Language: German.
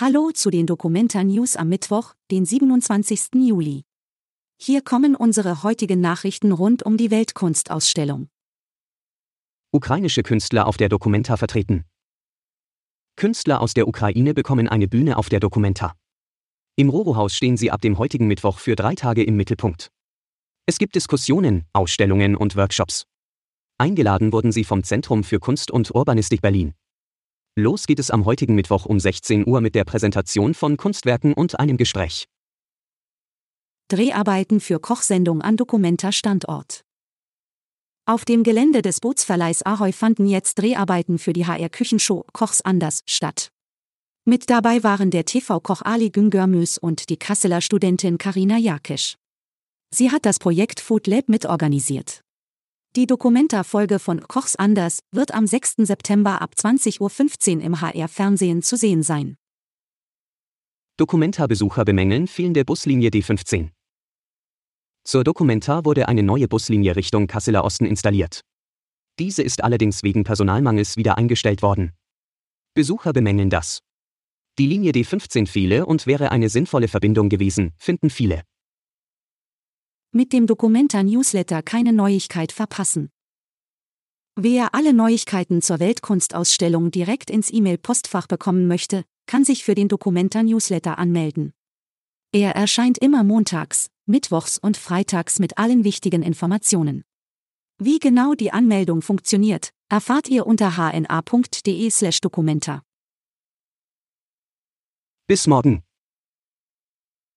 Hallo zu den Dokumenta News am Mittwoch, den 27. Juli. Hier kommen unsere heutigen Nachrichten rund um die Weltkunstausstellung. Ukrainische Künstler auf der Dokumenta vertreten. Künstler aus der Ukraine bekommen eine Bühne auf der Dokumenta. Im Roro-Haus stehen sie ab dem heutigen Mittwoch für drei Tage im Mittelpunkt. Es gibt Diskussionen, Ausstellungen und Workshops. Eingeladen wurden sie vom Zentrum für Kunst und Urbanistik Berlin. Los geht es am heutigen Mittwoch um 16 Uhr mit der Präsentation von Kunstwerken und einem Gespräch. Dreharbeiten für Kochsendung an Dokumenta Standort. Auf dem Gelände des Bootsverleihs Ahoy fanden jetzt Dreharbeiten für die HR-Küchenshow Kochs anders statt. Mit dabei waren der TV-Koch Ali Güngörmüs und die Kasseler Studentin Karina Jakisch. Sie hat das Projekt Food Lab mitorganisiert. Die Dokumenta-Folge von Kochs Anders wird am 6. September ab 20.15 Uhr im HR-Fernsehen zu sehen sein. Dokumenta-Besucher bemängeln fehlende Buslinie D15. Zur Dokumenta wurde eine neue Buslinie Richtung Kasseler Osten installiert. Diese ist allerdings wegen Personalmangels wieder eingestellt worden. Besucher bemängeln das. Die Linie D15 fehle und wäre eine sinnvolle Verbindung gewesen, finden viele mit dem Dokumenta Newsletter keine Neuigkeit verpassen. Wer alle Neuigkeiten zur Weltkunstausstellung direkt ins E-Mail-Postfach bekommen möchte, kann sich für den Dokumenta Newsletter anmelden. Er erscheint immer montags, mittwochs und freitags mit allen wichtigen Informationen. Wie genau die Anmeldung funktioniert, erfahrt ihr unter hna.de/dokumenta. Bis morgen.